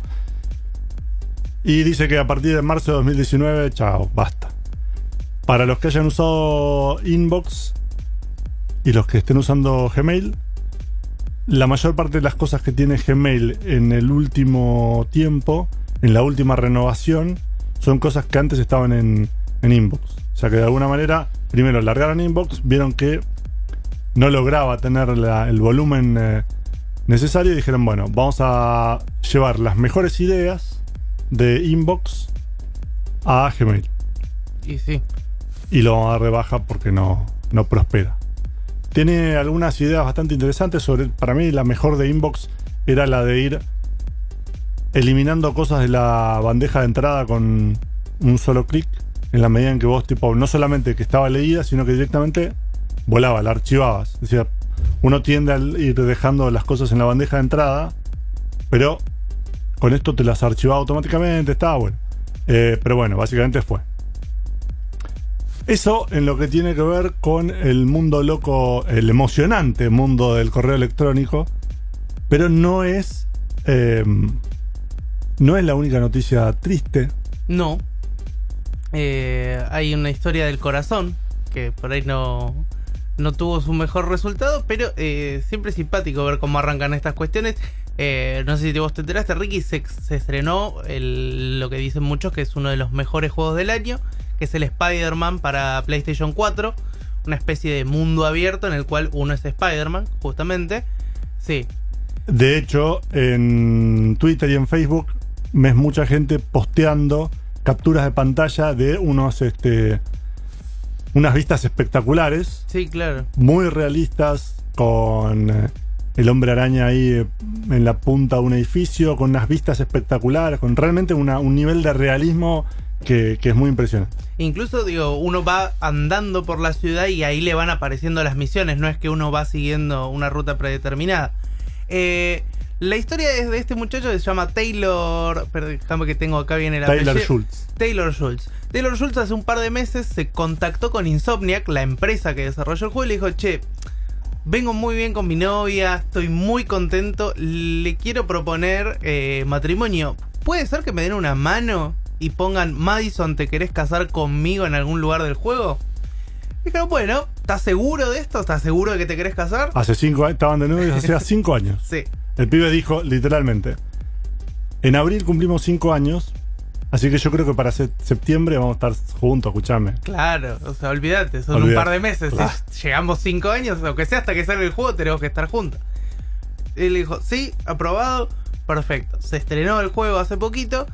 Y dice que a partir de marzo de 2019, chao, basta. Para los que hayan usado Inbox y los que estén usando Gmail, la mayor parte de las cosas que tiene Gmail en el último tiempo, en la última renovación, son cosas que antes estaban en, Inbox. O sea que de alguna manera, primero largaron Inbox, vieron que no lograba tener el volumen eh, necesario y dijeron, bueno, vamos a llevar las mejores ideas de Inbox a Gmail. Y sí. Y lo vamos a dar de baja porque no, no prospera. Tiene algunas ideas bastante interesantes sobre, para mí la mejor de Inbox era la de ir eliminando cosas de la bandeja de entrada con un solo clic, en la medida en que vos, tipo, no solamente que estaba leída, sino que directamente volaba, la archivabas. Es uno tiende a ir dejando las cosas en la bandeja de entrada, pero con esto te las archivaba automáticamente, estaba bueno. Eh, pero bueno, básicamente fue. Eso en lo que tiene que ver con el mundo loco, el emocionante mundo del correo electrónico, pero no es eh, no es la única noticia triste. No. Eh, hay una historia del corazón que por ahí no, no tuvo su mejor resultado, pero eh, siempre es simpático ver cómo arrancan estas cuestiones. Eh, no sé si vos te enteraste, Ricky, se, se estrenó el- lo que dicen muchos que es uno de los mejores juegos del año, que es el Spider-Man para PlayStation 4, una especie de mundo abierto en el cual uno es Spider-Man, justamente. Sí, De hecho, en Twitter y en Facebook ves mucha gente posteando capturas de pantalla de unos este unas vistas espectaculares, sí, claro. muy realistas con eh, el hombre araña ahí eh, en la punta de un edificio, con unas vistas espectaculares, con realmente una- un nivel de realismo que, que es muy impresionante. Incluso, digo, uno va andando por la ciudad y ahí le van apareciendo las misiones, no es que uno va siguiendo una ruta predeterminada. Eh, la historia es de este muchacho que se llama Taylor. Déjame que tengo acá bien el apellido. Schultz. Taylor Schultz. Taylor Schultz hace un par de meses se contactó con Insomniac, la empresa que desarrolló el juego, y le dijo, che, vengo muy bien con mi novia, estoy muy contento, le quiero proponer eh, matrimonio. ¿Puede ser que me den una mano y pongan Madison, ¿te querés casar conmigo en algún lugar del juego? Dijeron, bueno, ¿estás seguro de esto? ¿Estás seguro de que te querés casar? Hace cinco años, estaban de novios hacía cinco años. Sí. El pibe dijo literalmente, en abril cumplimos cinco años, así que yo creo que para se- septiembre vamos a estar juntos, escuchame. Claro, o sea, olvídate, son un par de meses. Claro. Si llegamos cinco años, aunque sea hasta que salga el juego, tenemos que estar juntos. Y le dijo, sí, aprobado, perfecto. Se estrenó el juego hace poquito,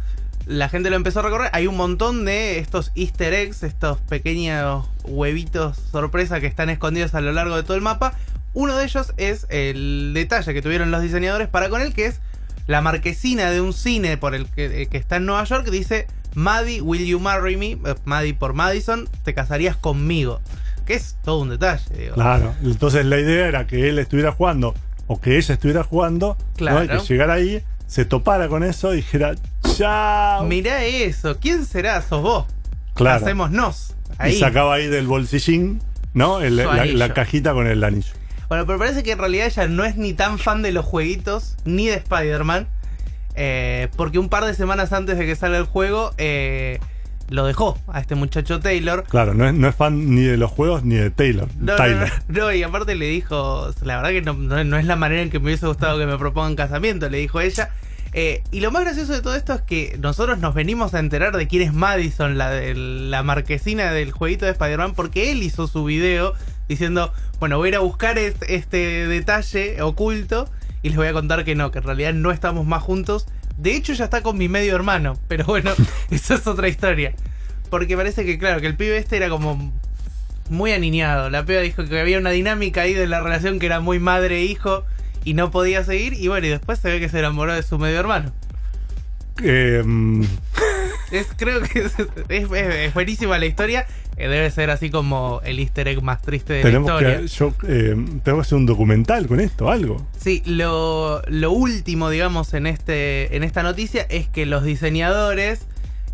la gente lo empezó a recorrer. Hay un montón de estos easter eggs, estos pequeños huevitos sorpresa que están escondidos a lo largo de todo el mapa. Uno de ellos es el detalle que tuvieron los diseñadores para con él, que es la marquesina de un cine por el que, que está en Nueva York, dice Maddie, will you marry me? Eh, Maddie por Madison, te casarías conmigo. Que es todo un detalle, digo. Claro. Entonces la idea era que él estuviera jugando o que ella estuviera jugando, ¿no? Claro. y que llegara ahí, se topara con eso y dijera, chao. Mirá eso, ¿quién será? Sos vos. Claro. Hacémonos. Ahí. Y sacaba ahí del bolsillín, ¿no? El- la cajita con el anillo. Bueno, pero parece que en realidad ella no es ni tan fan de los jueguitos, ni de Spider-Man. eh, porque un par de semanas antes de que salga el juego, eh, lo dejó a este muchacho Taylor. Claro, no es, no es fan ni de los juegos ni de Taylor. No, no, Tyler. no, no, y aparte le dijo, la verdad que no, no- no es la manera en que me hubiese gustado que me propongan casamiento, le dijo ella. Eh, y lo más gracioso de todo esto es que nosotros nos venimos a enterar de quién es Madison, la, de, la marquesina del jueguito de Spider-Man, porque él hizo su video diciendo, bueno, voy a ir a buscar este, este detalle oculto y les voy a contar que no, que en realidad no estamos más juntos. De hecho ya está con mi medio hermano, pero bueno, eso es otra historia. Porque parece que, claro, que el pibe este era como muy aniñado. La piba dijo que había una dinámica ahí de la relación que era muy madre-hijo y no podía seguir. Y bueno, y después se ve que se enamoró de su medio hermano. Eh, mm, Es, creo que es, es- es buenísima la historia. Eh, debe ser así como el easter egg más triste de tenemos, la historia. que, yo, eh, tenemos que hacer un documental con esto, algo. Sí, lo, lo último, digamos, en, este, en esta noticia es que los diseñadores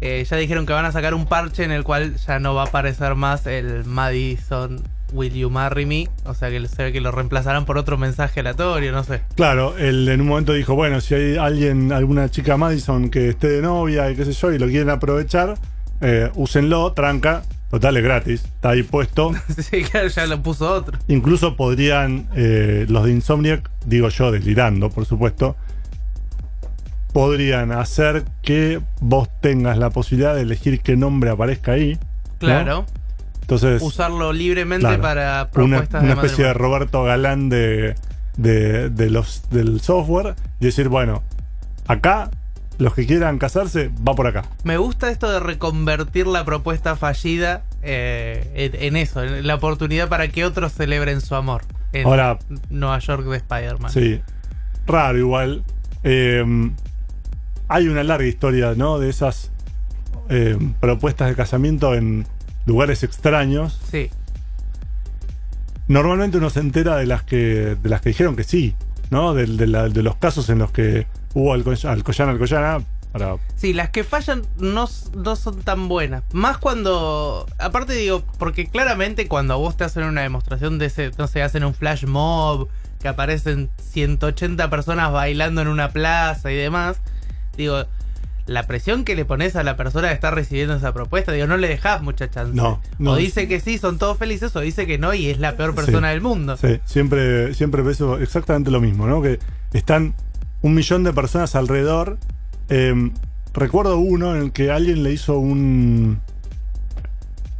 eh, ya dijeron que van a sacar un parche en el cual ya no va a aparecer más el Madison Will You Marry Me. O sea que se ve que lo reemplazarán por otro mensaje aleatorio, no sé. Claro, él en un momento dijo, bueno, si hay alguien, alguna chica Madison que esté de novia y qué sé yo, y lo quieren aprovechar, eh, úsenlo, tranca, total es gratis, está ahí puesto. sí, claro, ya lo puso otro. Incluso podrían, eh, los de Insomniac, digo yo, delirando, por supuesto, podrían hacer que vos tengas la posibilidad de elegir qué nombre aparezca ahí. ¿no? Entonces, Usarlo libremente claro, para una, propuestas una de especie de. Roberto Galán de, de, de los, del software y decir, bueno, acá los que quieran casarse, va por acá. Me gusta esto de reconvertir la propuesta fallida eh, en, en eso, en la oportunidad para que otros celebren su amor. En Ahora- Nueva York de Spider-Man. Sí, raro igual. Eh, hay una larga historia, ¿no? De esas eh, propuestas de casamiento en lugares extraños. Sí. Normalmente uno se entera de las que, de las que dijeron que sí, ¿no? De, de la- de los casos en los que hubo Alcoy- Alcoyana, Alcoyana, para Sí, las que fallan no, no son tan buenas. Más cuando. Aparte, digo, porque claramente cuando a vos te hacen una demostración de ese. No sé, hacen un flash mob, que aparecen 180 personas bailando en una plaza y demás. Digo, la presión que le pones a la persona que está recibiendo esa propuesta, digo, no le dejas mucha chance. No, no. O dice que sí, son todos felices, o dice que no y es la peor persona Sí. del mundo. Sí, siempre, siempre pienso exactamente lo mismo, ¿no? Que están un millón de personas alrededor. Eh, recuerdo uno en el que alguien le hizo un.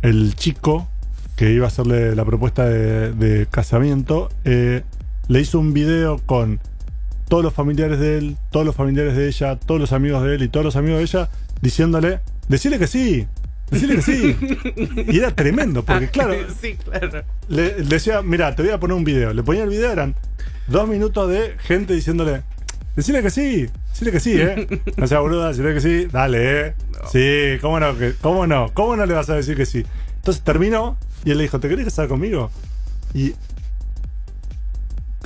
El chico que iba a hacerle la propuesta de, de casamiento, eh, le hizo un video con todos los familiares de él, todos los familiares de ella, todos los amigos de él y todos los amigos de ella, diciéndole: Decirle que sí, decirle que sí. Y era tremendo, porque claro, sí, claro. le, le decía, mira, te voy a poner un video. Le ponía el video, eran dos minutos de gente diciéndole, decile que sí, decile que sí, ¿eh? No sea boluda, decile que sí, dale, ¿eh? Sí, ¿cómo no, que, ¿cómo no? ¿Cómo no le vas a decir que sí? Entonces terminó y él le dijo, ¿te querés casar conmigo? Y,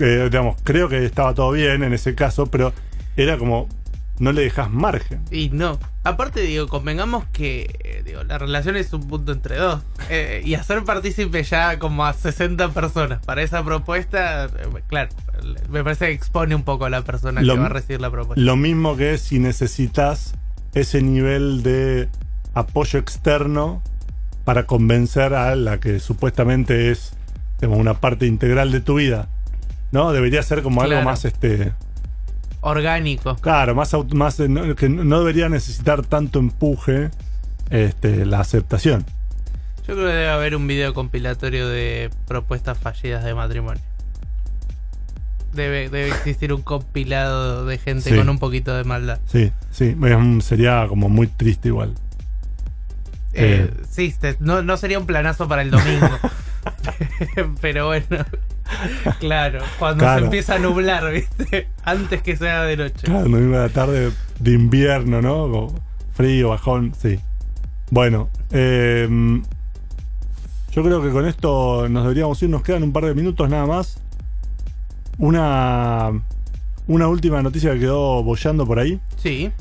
digamos, creo que estaba todo bien en ese caso, pero era como, no le dejas margen. Y no. Aparte, digo, convengamos que eh, digo, la relación es un punto entre dos. Eh, y hacer partícipe ya como a 60 personas para esa propuesta, eh, claro, me parece que expone un poco a la persona Lo- que va a recibir la propuesta. Lo mismo que si necesitas ese nivel de apoyo externo para convencer a la que supuestamente es digamos, una parte integral de tu vida. ¿No? Debería ser como algo más este. Orgánico. Claro, más, más eh, no- que no debería necesitar tanto empuje este, la aceptación. Yo creo que debe haber un video compilatorio de propuestas fallidas de matrimonio. Debe, debe existir un compilado de gente Sí. con un poquito de maldad. Sí, sí. sería como muy triste igual. Eh, Eh. sí, no, no sería un planazo para el domingo. Pero bueno, claro, cuando Claro. se empieza a nublar, ¿viste? Antes que sea de noche. Claro, la tarde de invierno, ¿no? Como frío, bajón, sí. Bueno, em, yo creo que con esto nos deberíamos ir, nos quedan un par de minutos nada más. Una, una última noticia que quedó bollando por ahí. Sí.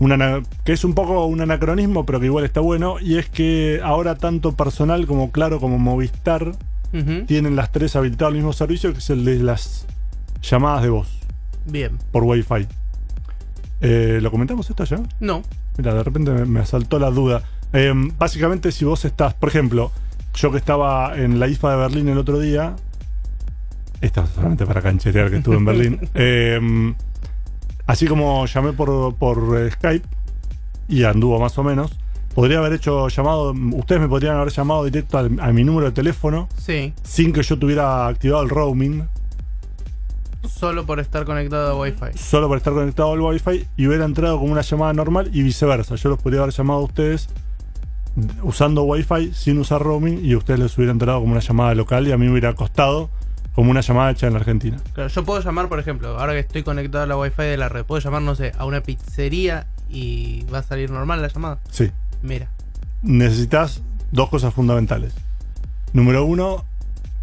Una que es un poco un anacronismo, pero que igual está bueno, y es que ahora tanto personal como Claro como Movistar Tienen las tres habilitados el mismo servicio, que es el de las llamadas de voz Bien. por Wi-Fi. Eh, ¿Lo comentamos esto ya? No. Mira, de repente me, me asaltó la duda. Eh, básicamente, si vos estás, por ejemplo, yo que estaba en la IFA de Berlín el otro día, esto es solamente para cancherear que estuve en Berlín, eh, así como llamé por, por Skype y anduvo más o menos, podría haber hecho llamado, ustedes me podrían haber llamado directo al- a mi número de teléfono Sí. sin que yo tuviera activado el roaming, Solo por estar conectado a Wi-Fi. solo por estar conectado al Wi-Fi y hubiera entrado como una llamada normal y viceversa. Yo los podría haber llamado a ustedes usando Wi-Fi sin usar roaming y ustedes les hubiera entrado como una llamada local y a mí me hubiera costado como una llamada hecha en la Argentina. Claro, yo puedo llamar, por ejemplo, ahora que estoy conectado a la Wi-Fi de la red, puedo llamar, no sé, a una pizzería y va a salir normal la llamada. Sí. Mira. Necesitas dos cosas fundamentales. Número uno,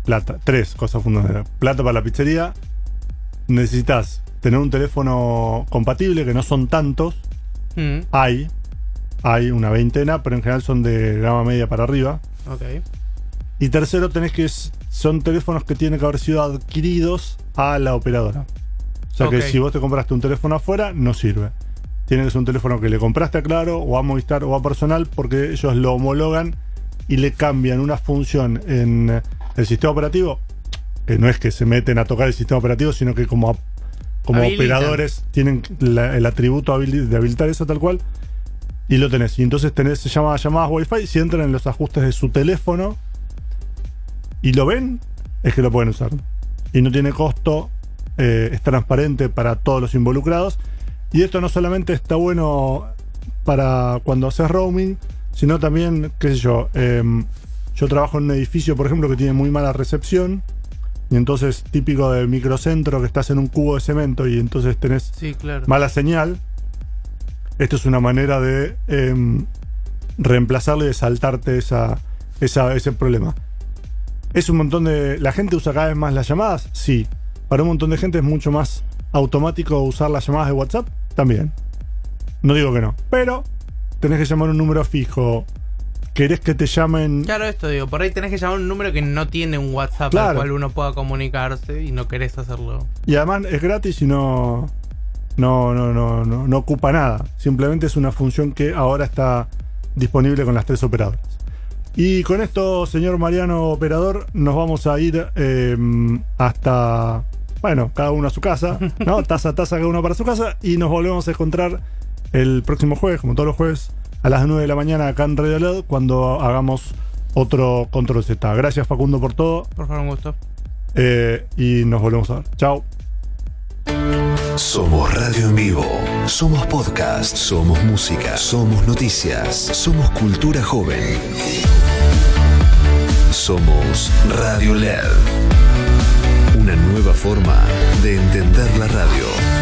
plata. Tres cosas fundamentales. Plata para la pizzería. Necesitas tener un teléfono compatible, que no son tantos. Mm, Hay. Hay una veintena, pero en general son de gama media para arriba. ok. Y tercero, tenés que son teléfonos que tienen que haber sido adquiridos a la operadora. O sea que si vos te compraste un teléfono afuera, no sirve. Tiene que ser un teléfono que le compraste a Claro o a Movistar o a Personal porque ellos lo homologan y le cambian una función en el sistema operativo, que no es que se meten a tocar el sistema operativo, sino que como, como Habilitan. operadores tienen la- el atributo de habilitar eso tal cual y lo tenés. Y entonces tenés, se llama llamadas Wi-Fi, si entran en los ajustes de su teléfono y lo ven, es que lo pueden usar. Y no tiene costo, eh, es transparente para todos los involucrados. Y esto no solamente está bueno para cuando haces roaming, sino también, qué sé yo, em, yo trabajo en un edificio, por ejemplo, que tiene muy mala recepción. Y entonces, típico de microcentro, que estás en un cubo de cemento y entonces tenés Sí, claro. mala señal. Esto es una manera de reemplazarle y de saltarte esa, esa- ese problema. ¿Es un montón de. ¿La gente usa cada vez más las llamadas? Sí. Para un montón de gente es mucho más automático usar las llamadas de WhatsApp? También. No digo que no. Pero tenés que llamar un número fijo. ¿Querés que te llamen? Claro, esto digo, por ahí tenés que llamar un número que no tiene un WhatsApp Claro. al cual uno pueda comunicarse y no querés hacerlo. Y además es gratis y no, no, no, no, no, no ocupa nada. Simplemente es una función que ahora está disponible con las tres operadoras. Y con esto, señor Mariano Operador, nos vamos a ir eh, hasta, bueno, cada uno a su casa, ¿no? Taza a taza, cada uno para su casa. Y nos volvemos a encontrar el próximo jueves, como todos los jueves, a las 9 de la mañana acá en Radio LED, cuando hagamos otro Control Z. Gracias, Facundo, por todo. Por favor, un gusto. eh, y nos volvemos a ver. Chao. Somos radio en vivo, somos podcast, somos música, somos noticias, somos cultura joven. Somos Radio LED. Nueva forma de entender la radio.